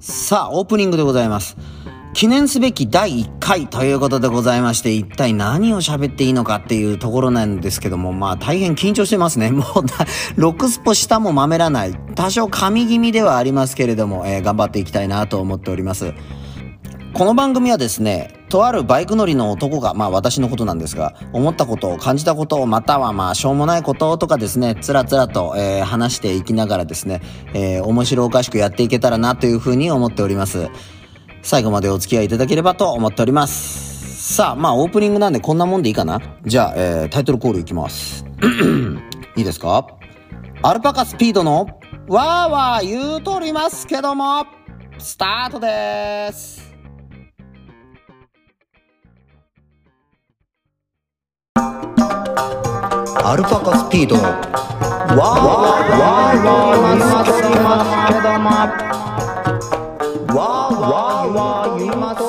さあ、オープニングでございます。記念すべき第1回ということでございまして、一体何を喋っていいのかっていうところなんですけども、まあ大変緊張してますね。もう、ロックスポ下もまめらない。多少神気味ではありますけれども、えー頑張っていきたいなと思っております。この番組はですね、とあるバイク乗りの男が、まあ私のことなんですが、思ったことを感じたことを、またはまあしょうもないこととかですね、つらつらと、えー話していきながらですね、えー面白おかしくやっていけたらなというふうに思っております。最後までお付き合いいただければと思っております。さあ、まあオープニングなんでこんなもんでいいかな？じゃあ、えータイトルコールいきます。いいですか？アルパカスピードのわーわー言うとりますけども、スタートです。アルパカスピード。のわーわーわーわー言いますけども、わーわーわー言います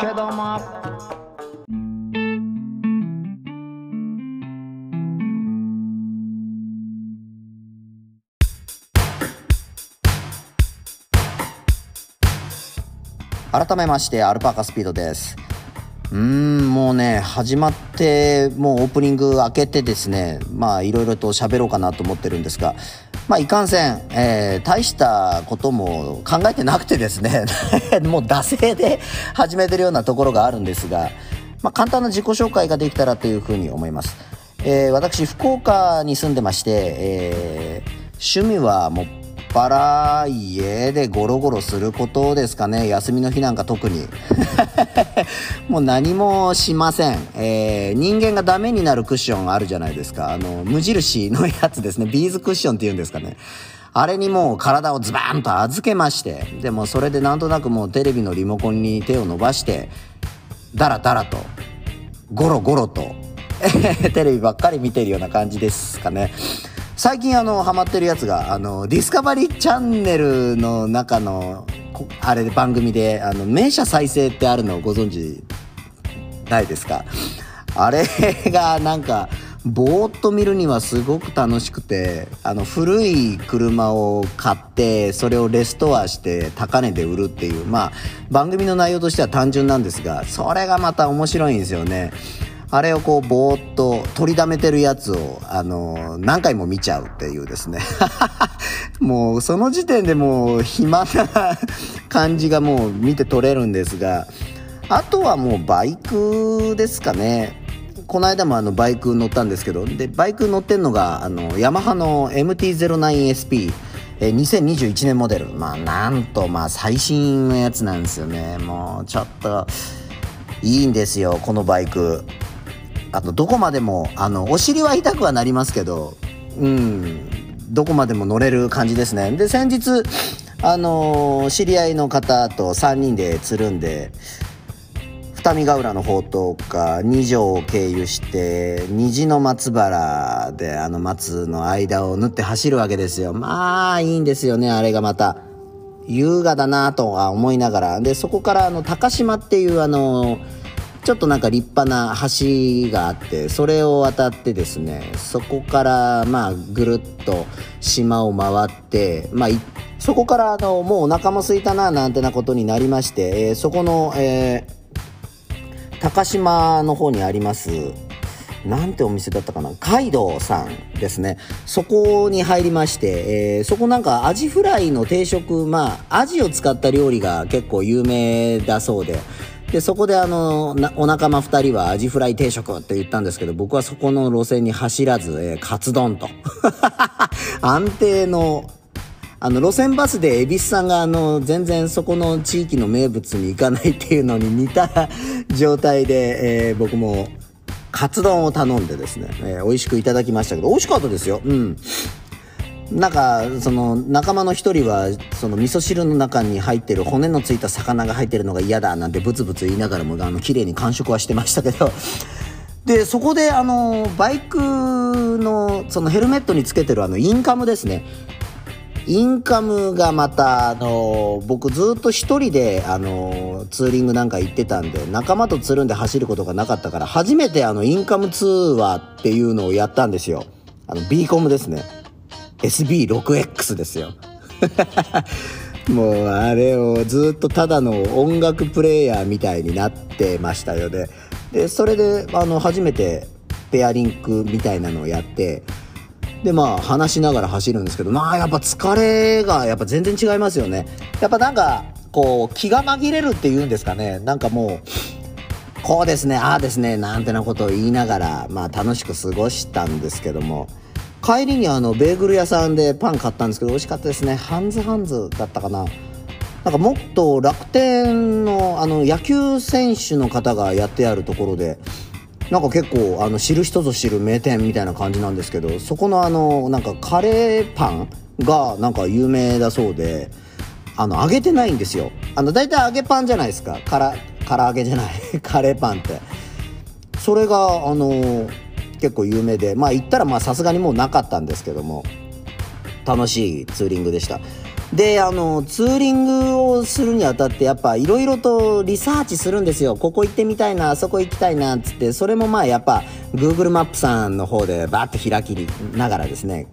けども。改めましてアルパカスピードです。うーんもうね始まってもうオープニング開けてですねまあいろいろと喋ろうかなと思ってるんですがまあいかんせん、えー大したことも考えてなくてですね もう惰性で始めてるようなところがあるんですが、まあ、簡単な自己紹介ができたらというふうに思います、えー私福岡に住んでまして、えー趣味はもっぱら家でゴロゴロすることですかね。休みの日なんか特に。もう何もしません、えー人間がダメになるクッションあるじゃないですか。あの無印のやつですね。ビーズクッションっていうんですかね。あれにもう体をズバーンと預けまして。でもそれでなんとなくもうテレビのリモコンに手を伸ばしてダラダラとゴロゴロと テレビばっかり見てるような感じですかね。最近あのハマってるやつがあのディスカバリーチャンネルの中のあれで番組であの名車再生ってあるのをご存知ないですか？あれがなんかぼーっと見るにはすごく楽しくてあの古い車を買ってそれをレストアして高値で売るっていうまあ番組の内容としては単純なんですがそれがまた面白いんですよね。あれをこうぼーっと取りだめてるやつをあの何回も見ちゃうっていうですね。もうその時点でもう暇な感じがもう見て取れるんですがあとはもうバイクですかね。この間もあのバイク乗ったんですけどでバイク乗ってんのがあのヤマハの MT-09SP。え2021年モデル。まあなんとまあ最新のやつなんですよね。もうちょっといいんですよこのバイク。あとどこまでもあのお尻は痛くはなりますけどうんどこまでも乗れる感じですね。で先日あのー知り合いの方と3人でつるんで二見ヶ浦の方とか二条を経由して虹の松原であの松の間を縫って走るわけですよ。まあいいんですよねあれが。また優雅だなとは思いながら。でそこからあの高島っていうあのちょっとなんか立派な橋があってそれを渡ってですねそこからまあぐるっと島を回ってまあそこからあのもうお腹も空いたななんてなことになりまして、えーそこの、えー高島の方にありますなんてお店だったかなカイドウさんですね。そこに入りまして、えーそこなんかアジフライの定食まあアジを使った料理が結構有名だそうででそこであのお仲間2人はアジフライ定食って言ったんですけど僕はそこの路線に走らず、えーカツ丼と。安定のあの路線バスで恵比寿さんがあの全然そこの地域の名物に行かないっていうのに似た状態で、えー僕もカツ丼を頼んでですね、えー美味しくいただきましたけど美味しかったですよ。うん。なんかその仲間の一人はその味噌汁の中に入ってる骨のついた魚が入ってるのが嫌だなんてブツブツ言いながらもあの綺麗に完食はしてましたけど でそこであのバイクのそのヘルメットにつけてるあのインカムですねインカムがまた、あの僕ずっと一人で、あのツーリングなんか行ってたんで、仲間とつるんで走ることがなかったから、初めてあの、インカム通話っていうのをやったんですよ。あの、B コムですね。SB6X ですよ。もうあれをずっとただの音楽プレーヤーみたいになってましたよね。でそれであの初めてペアリンクみたいなのをやってでまあ話しながら走るんですけどまあやっぱ疲れがやっぱ全然違いますよね。やっぱなんかこう気が紛れるっていうんですかね。なんかもうこうですねああですねなんてなことを言いながらまあ楽しく過ごしたんですけども。帰りにあのベーグル屋さんでパン買ったんですけど美味しかったですね。ハンズハンズだったかな。なんかもっと楽天のあの野球選手の方がやってあるところでなんか結構あの知る人ぞ知る名店みたいな感じなんですけどそこのあのなんかカレーパンがなんか有名だそうであの揚げてないんですよ。あの大体揚げパンじゃないですか。から唐揚げじゃない。カレーパンって。それがあの結構有名でまあ行ったらまあさすがにもうなかったんですけども楽しいツーリングでした。であのツーリングをするにあたってやっぱいろいろとリサーチするんですよ。ここ行ってみたいなあそこ行きたいなっつってそれもまあやっぱ Google マップさんの方でバーッと開きながらですね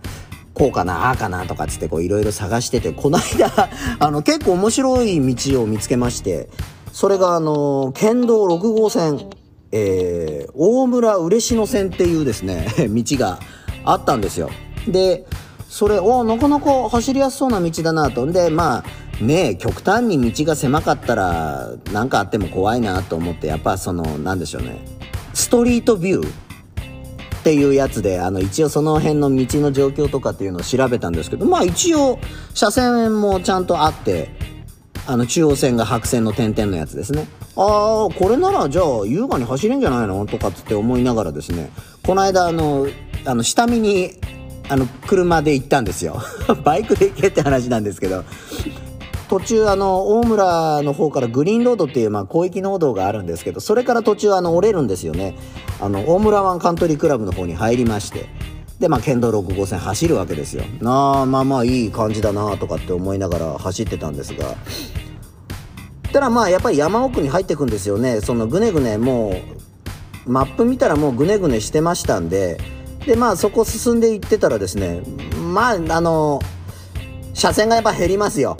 こうかなああかなとかつってこういろいろ探しててこの間 あの結構面白い道を見つけましてそれがあの県道6号線えー、大村嬉野線っていうですね 道があったんですよ。でそれおなかなか走りやすそうな道だなと。んでまあね極端に道が狭かったら何かあっても怖いなと思ってやっぱその何でしょうねストリートビューっていうやつであの一応その辺の道の状況とかっていうのを調べたんですけどまあ一応車線もちゃんとあってあの中央線が白線の点々のやつですね。ああこれならじゃあ優雅に走れんじゃないの？とかつって思いながらですね。この間あのあの下見にあの車で行ったんですよ。バイクで行けって話なんですけど。途中あの大村の方からグリーンロードっていうまあ広域農道があるんですけどそれから途中あの折れるんですよね。あの大村湾カントリークラブの方に入りまして。でまあ県道6号線走るわけですよ。なあまあまあいい感じだなとかって思いながら走ってたんですが。たらまあやっぱり山奥に入ってくんですよね。そのぐねぐねもうマップ見たらもうぐねぐねしてましたんで。でまあそこ進んでいってたらですねまああの車線がやっぱ減りますよ。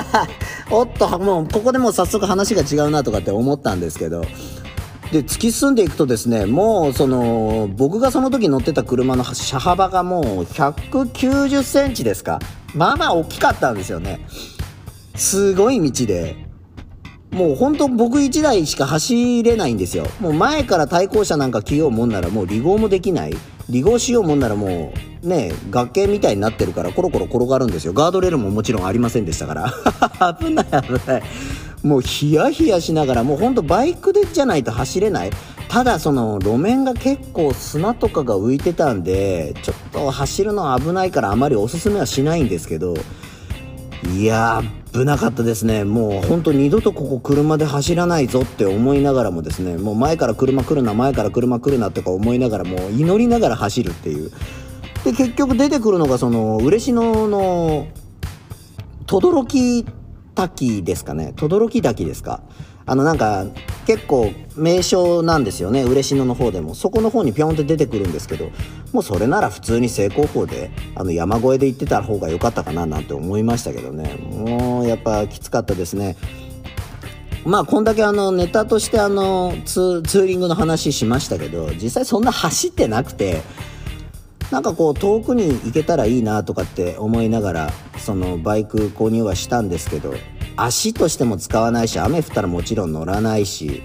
おっともうここでもう早速話が違うなとかって思ったんですけど。で突き進んでいくとですねもうその僕がその時乗ってた車の車幅がもう190センチですかまあまあ大きかったんですよねすごい道でもう本当僕1台しか走れないんですよ。もう前から対向車なんか着ようもんならもう離合もできない。離合しようもんならもうね、崖みたいになってるからコロコロ転がるんですよ。ガードレールももちろんありませんでしたから。危ない危ない。もうヒヤヒヤしながらもうほんとバイクでじゃないと走れない。ただその路面が結構砂とかが浮いてたんで、ちょっと走るのは危ないからあまりおすすめはしないんですけど、いやー危なかったですねもうほんと二度とここ車で走らないぞって思いながらもですねもう前から車来るな前から車来るなとか思いながらもう祈りながら走るっていうで結局出てくるのがその嬉野の轟滝ですかね。轟滝ですか。あのなんか結構名称なんですよね。嬉野の方でも。そこの方にピョンって出てくるんですけどもうそれなら普通に正攻法であの山越えで行ってた方が良かったかななんて思いましたけどね。もうやっぱきつかったですね。まあこんだけあのネタとしてあのツーリングの話しましたけど実際そんな走ってなくてなんかこう遠くに行けたらいいなとかって思いながらそのバイク購入はしたんですけど足としても使わないし雨降ったらもちろん乗らないし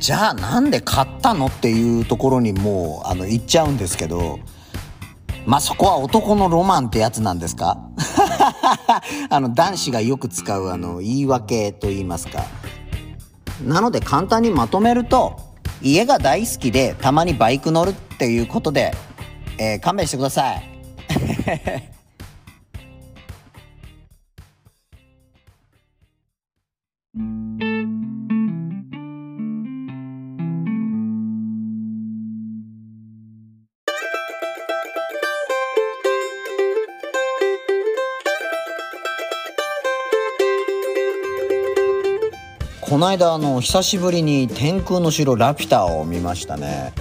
じゃあなんで買ったのっていうところにもうあの行っちゃうんですけどまあそこは男のロマンってやつなんですか？あの男子がよく使うあの言い訳と言いますか。なので簡単にまとめると家が大好きでたまにバイク乗るっていうことで、えー、勘弁してください。この間あの久しぶりに天空の城ラピュタを見ましたね。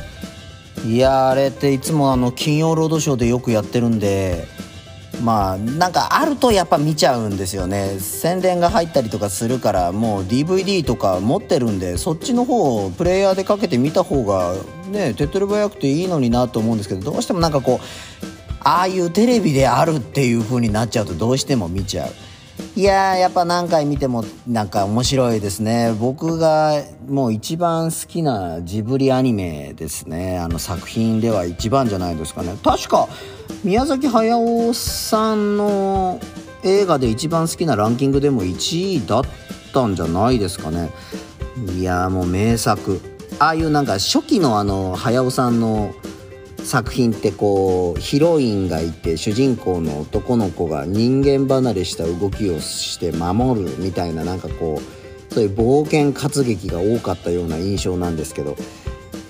いやあれっていつもあの金曜ロードショーでよくやってるんでまあなんかあるとやっぱ見ちゃうんですよね宣伝が入ったりとかするからもう DVD とか持ってるんでそっちの方をプレイヤーでかけて見た方がね手っ取り早くていいのになと思うんですけどどうしてもなんかこうああいうテレビであるっていう風になっちゃうとどうしても見ちゃう。いややっぱ何回見てもなんか面白いですね。僕がもう一番好きなジブリアニメですね。あの作品では一番じゃないですかね。確か宮崎駿さんの映画で一番好きなランキングでも1位だったんじゃないですかね。いやもう名作。ああいうなんか初期のあの駿さんの作品ってこうヒロインがいて主人公の男の子が人間離れした動きをして守るみたいななんかこうそういう冒険活劇が多かったような印象なんですけど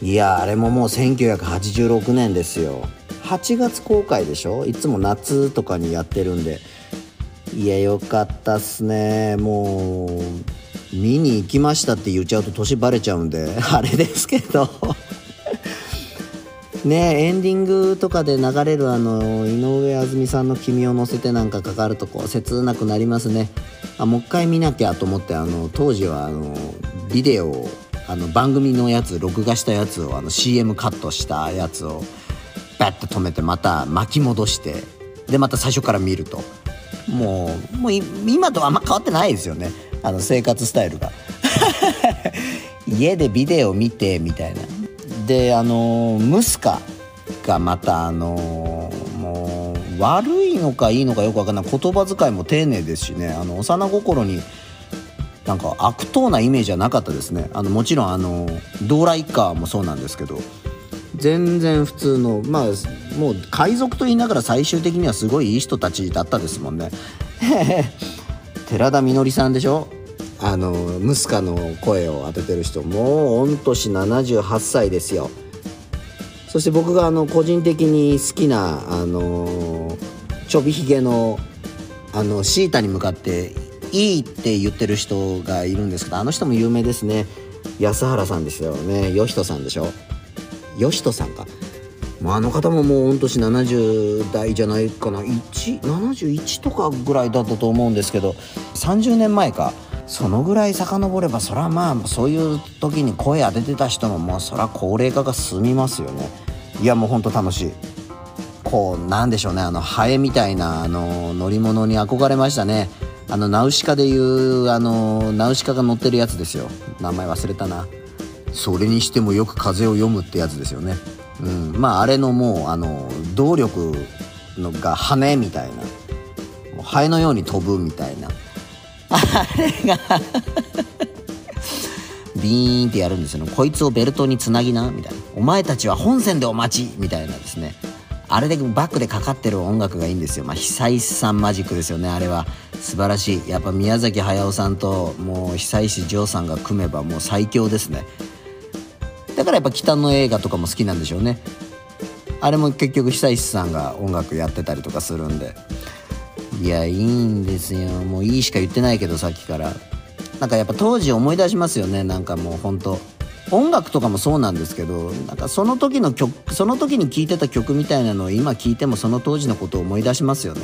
いやあれももう1986年ですよ。8月公開でしょ？いつも夏とかにやってるんで。いやよかったっすね。もう見に行きましたって言っちゃうと年バレちゃうんで あれですけど。ねエンディングとかで流れるあの井上あずみさんの「君を乗せて」なんかかかるとこう切なくなりますね。あもう一回見なきゃと思ってあの当時はあのビデオあの番組のやつ録画したやつをあの CM カットしたやつをバッて止めてまた巻き戻してでまた最初から見ると。もうもう今とあんま変わってないですよね。あの生活スタイルが。家でビデオ見てみたいな。であのムスカがまたあのもう悪いのかいいのかよく分かんない。言葉遣いも丁寧ですしね。あの幼心になんか悪党なイメージはなかったですね。あのもちろんあのドーラ一家もそうなんですけど。全然普通のまあもう海賊と言いながら最終的にはすごいいい人たちだったですもんね。寺田みのりさんでしょ？あのムスカの声を当ててる人もう御年78歳ですよ。そして僕があの個人的に好きなあのちょびひげのあのシータに向かって「いい」って言ってる人がいるんですけどあの人も有名ですね。安原さんですよね。義人さんでしょ。義人さんか。あの方ももう御年70代じゃないかな。171とかぐらいだったと思うんですけど30年前か。そのぐらい遡ればそらまあそういう時に声当ててた人ももうそら高齢化が進みますよね。いやもうほんと楽しい。こうなんでしょうねあのハエみたいなあの乗り物に憧れましたね。あのナウシカでいうあのナウシカが乗ってるやつですよ。名前忘れたな。それにしてもよく風を読むってやつですよね。うん。まああれのもうあの動力のが羽みたいな。ハエのように飛ぶみたいな。あれが。ビーンってやるんですよ。ねこいつをベルトにつなぎなみたいな。お前たちは本線でお待ちみたいなですね。あれでバックでかかってる音楽がいいんですよ。まあ久石さんマジックですよねあれは。素晴らしい。やっぱ宮崎駿さんともう久石譲さんが組めばもう最強ですね。だからやっぱ北の映画とかも好きなんでしょうね。あれも結局久石さんが音楽やってたりとかするんで。いやいいんですよ。もういいしか言ってないけどさっきから。なんかやっぱ当時思い出しますよね。なんかもうほんと。音楽とかもそうなんですけどなんかその時の曲その時に聴いてた曲みたいなのを今聴いてもその当時のことを思い出しますよね。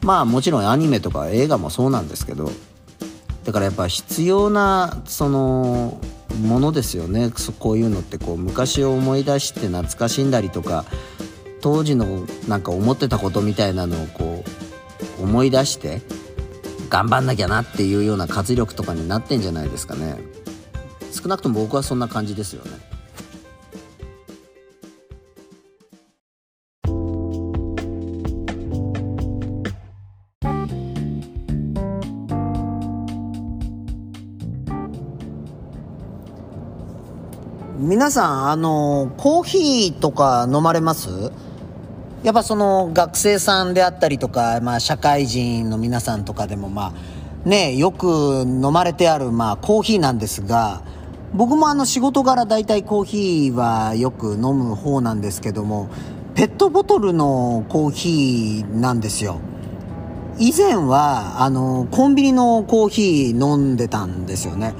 まあもちろんアニメとか映画もそうなんですけどだからやっぱ必要なそのものですよね。こういうのってこう昔を思い出して懐かしんだりとか当時のなんか思ってたことみたいなのをこう思い出して頑張んなきゃなっていうような活力とかになってんじゃないですかね。少なくとも僕はそんな感じですよね。皆さんあのコーヒーとか飲まれます？やっぱその学生さんであったりとか、まあ、社会人の皆さんとかでもまあねよく飲まれてあるまあコーヒーなんですが僕もあの仕事柄大体コーヒーはよく飲む方なんですけどもペットボトルのコーヒーなんですよ。以前はあのコンビニのコーヒー飲んでたんですよね。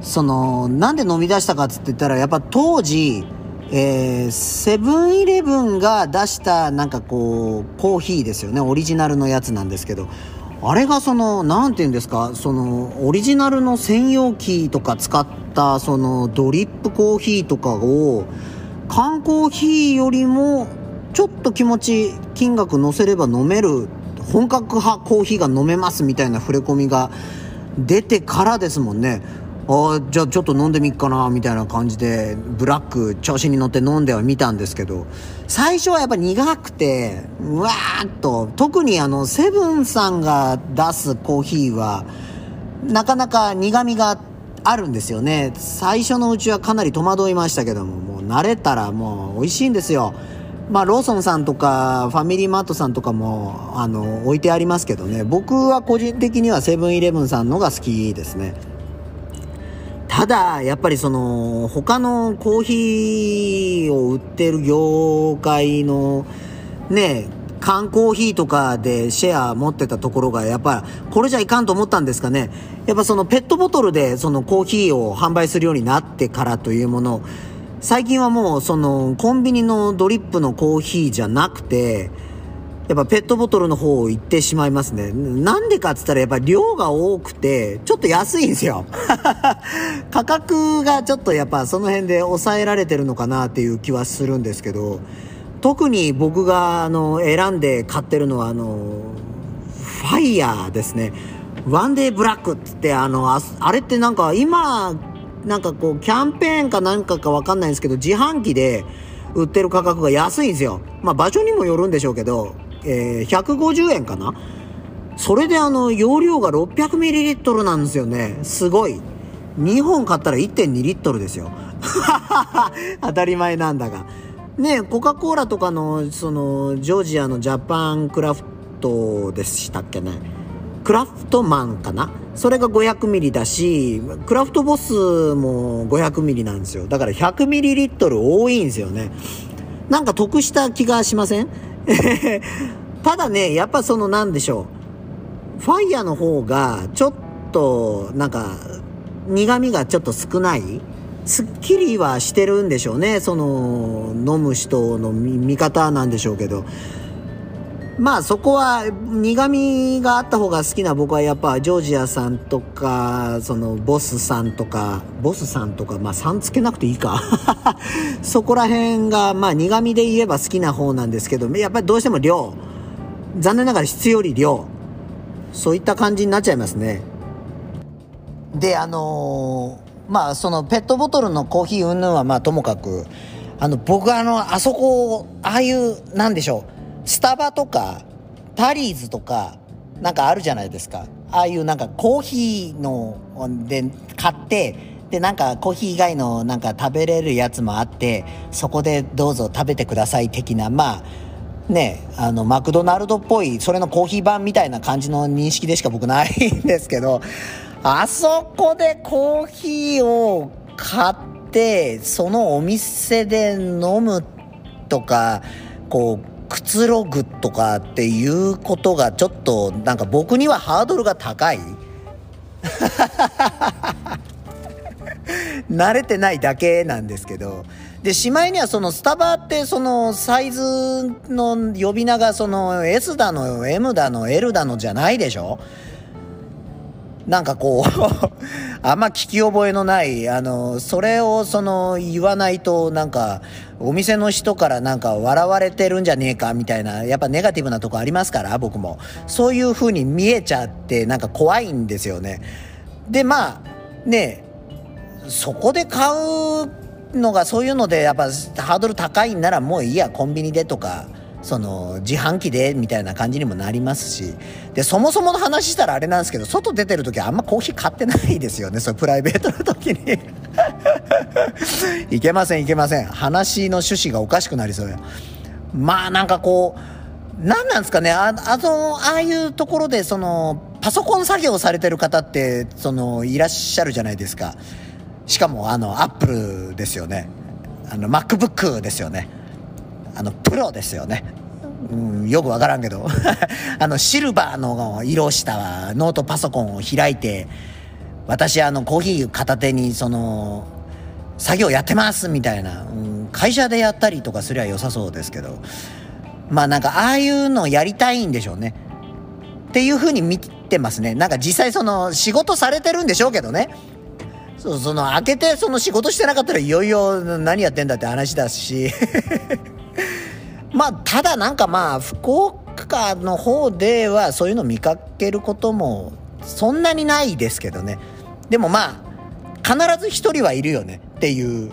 そのなんで飲み出したかっつって言ったらやっぱ当時えー、セブンイレブンが出したなんかこうコーヒーですよね。オリジナルのやつなんですけど。あれがその何て言うんですか？そのオリジナルの専用機とか使ったそのドリップコーヒーとかを缶コーヒーよりもちょっと気持ち金額乗せれば飲める本格派コーヒーが飲めますみたいな触れ込みが出てからですもんね。あじゃあちょっと飲んでみっかなみたいな感じでブラック調子に乗って飲んではみたんですけど最初はやっぱ苦くてうわーっと特にあのセブンさんが出すコーヒーはなかなか苦みがあるんですよね。最初のうちはかなり戸惑いましたけどももう慣れたらもう美味しいんですよ。まあ、ローソンさんとかファミリーマートさんとかもあの置いてありますけどね。僕は個人的にはセブンイレブンさんのが好きですね。ただやっぱりその他のコーヒーを売ってる業界のね缶コーヒーとかでシェア持ってたところがやっぱこれじゃいかんと思ったんですかね。やっぱそのペットボトルでそのコーヒーを販売するようになってからというもの。最近はもうそのコンビニのドリップのコーヒーじゃなくてやっぱペットボトルの方を行ってしまいますね。なんでかっつったらやっぱ量が多くて、ちょっと安いんですよ。価格がちょっとやっぱその辺で抑えられてるのかなっていう気はするんですけど、特に僕があの選んで買ってるのはあの、ファイヤーですね。ワンデーブラックって言って、あの、ああれってなんか今、なんかこう、キャンペーンかなんかかわかんないんですけど、自販機で売ってる価格が安いんですよ。まあ場所にもよるんでしょうけど、えー、150円かなそれであの、容量が 600ml なんですよね。すごい。2本買ったら1.2リットルですよ。当たり前なんだが。ねコカ・コーラとかの、その、ジョージアのジャパンクラフトでしたっけね。クラフトマンかなそれが500ミリだし、クラフトボスも500ミリなんですよ。だから100ミリリットル多いんですよね。なんか得した気がしません？ただね、やっぱそのなんでしょう。ファイヤーの方がちょっとなんか苦味がちょっと少ないすっきりはしてるんでしょうね。その飲む人の見方なんでしょうけど。まあそこは苦味があった方が好きな僕はやっぱジョージアさんとかそのボスさんとかボスさんとかまあさんつけなくていいか。そこら辺がまあ苦味で言えば好きな方なんですけどやっぱりどうしても量。残念ながら質より量。そういった感じになっちゃいますね。であのー、まあそのペットボトルのコーヒー云々はまあともかくあの僕はあのあそこああいうなんでしょう。スタバとか、タリーズとか、なんかあるじゃないですか。ああいうなんかコーヒーので買って、で、なんかコーヒー以外のなんか食べれるやつもあって、そこでどうぞ食べてください的な、まあ、ね、あの、マクドナルドっぽい、それのコーヒー版みたいな感じの認識でしか僕ないんですけど、あそこでコーヒーを買って、そのお店で飲むとか、こう、くつろぐとかっていうことがちょっとなんか僕にはハードルが高い。慣れてないだけなんですけど。でしまいにはそのスタバってそのサイズの呼び名がその S だの M だの L だのじゃないでしょ？なんかこう あんま聞き覚えのない、あの、それをその言わないとなんか、お店の人からなんか笑われてるんじゃねえかみたいな、やっぱネガティブなとこありますから、僕も。そういう風に見えちゃってなんか怖いんですよね。で、まあ、ね、そこで買うのがそういうのでやっぱハードル高いんならもういいや、コンビニでとか。その自販機でみたいな感じにもなりますしでそもそもの話したらあれなんですけど外出てる時はあんまコーヒー買ってないですよねそ プライベートの時に。いけませんいけません。話の趣旨がおかしくなりそうやまあなんかこう何なんですかねああのああいうところでそのパソコン作業されてる方ってそのいらっしゃるじゃないですか。しかもあのアップルですよね。あの MacBook ですよね。あの、プロですよね。うん、よくわからんけど。あの、シルバーの色したノートパソコンを開いて、私、あの、コーヒー片手に、その、作業やってますみたいな、うん、会社でやったりとかすりゃ良さそうですけど。まあなんかああいうのやりたいんでしょうね。っていうふうに見てますね。なんか実際その仕事されてるんでしょうけどね。そうその開けてその仕事してなかったらいよいよ何やってんだって話だし。まあただなんかまあ福岡の方ではそういうの見かけることもそんなにないですけどね。でもまあ必ず一人はいるよねっていう。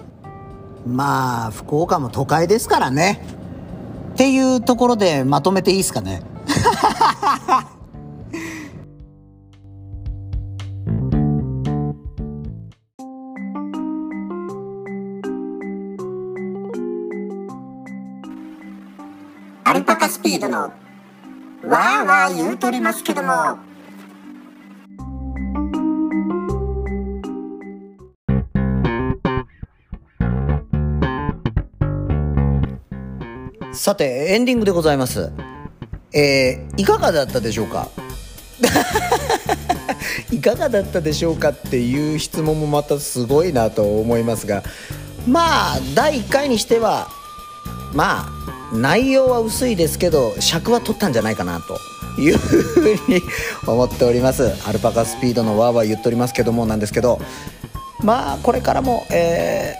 まあ福岡も都会ですからね。っていうところでまとめていいですかね。スピードのわーわー言うとりますけども。さてエンディングでございます。えー、いかがだったでしょうか？いかがだったでしょうかっていう質問もまたすごいなと思いますがまあ第1回にしてはまあ内容は薄いですけど尺は取ったんじゃないかなというふうに思っております。アルパカスピードのわーわー言っておりますけどもなんですけどまあこれからもえ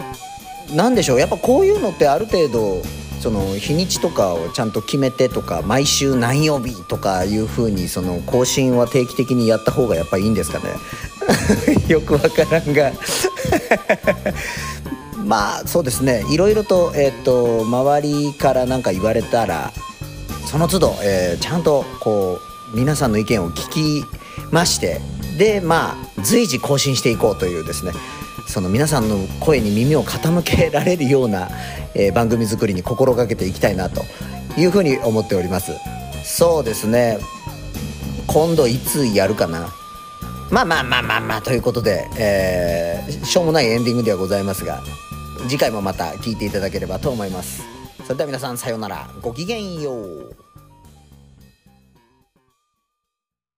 ー、何でしょう。やっぱこういうのってある程度その日にちとかをちゃんと決めてとか毎週何曜日とかいうふうにその更新は定期的にやった方がやっぱいいんですかね。よくわからんが。まあそうですね。いろいろと,、えーと、周りから何か言われたらその都度、えー、ちゃんとこう皆さんの意見を聞きましてでまあ随時更新していこうというですねその皆さんの声に耳を傾けられるような、えー、番組作りに心がけていきたいなというふうに思っております。そうですね。今度いつやるかな。まあまあまあまあまあということで、えー、しょうもないエンディングではございますが次回もまた聞いていただければと思います。それでは皆さんさようなら。ごきげんよう。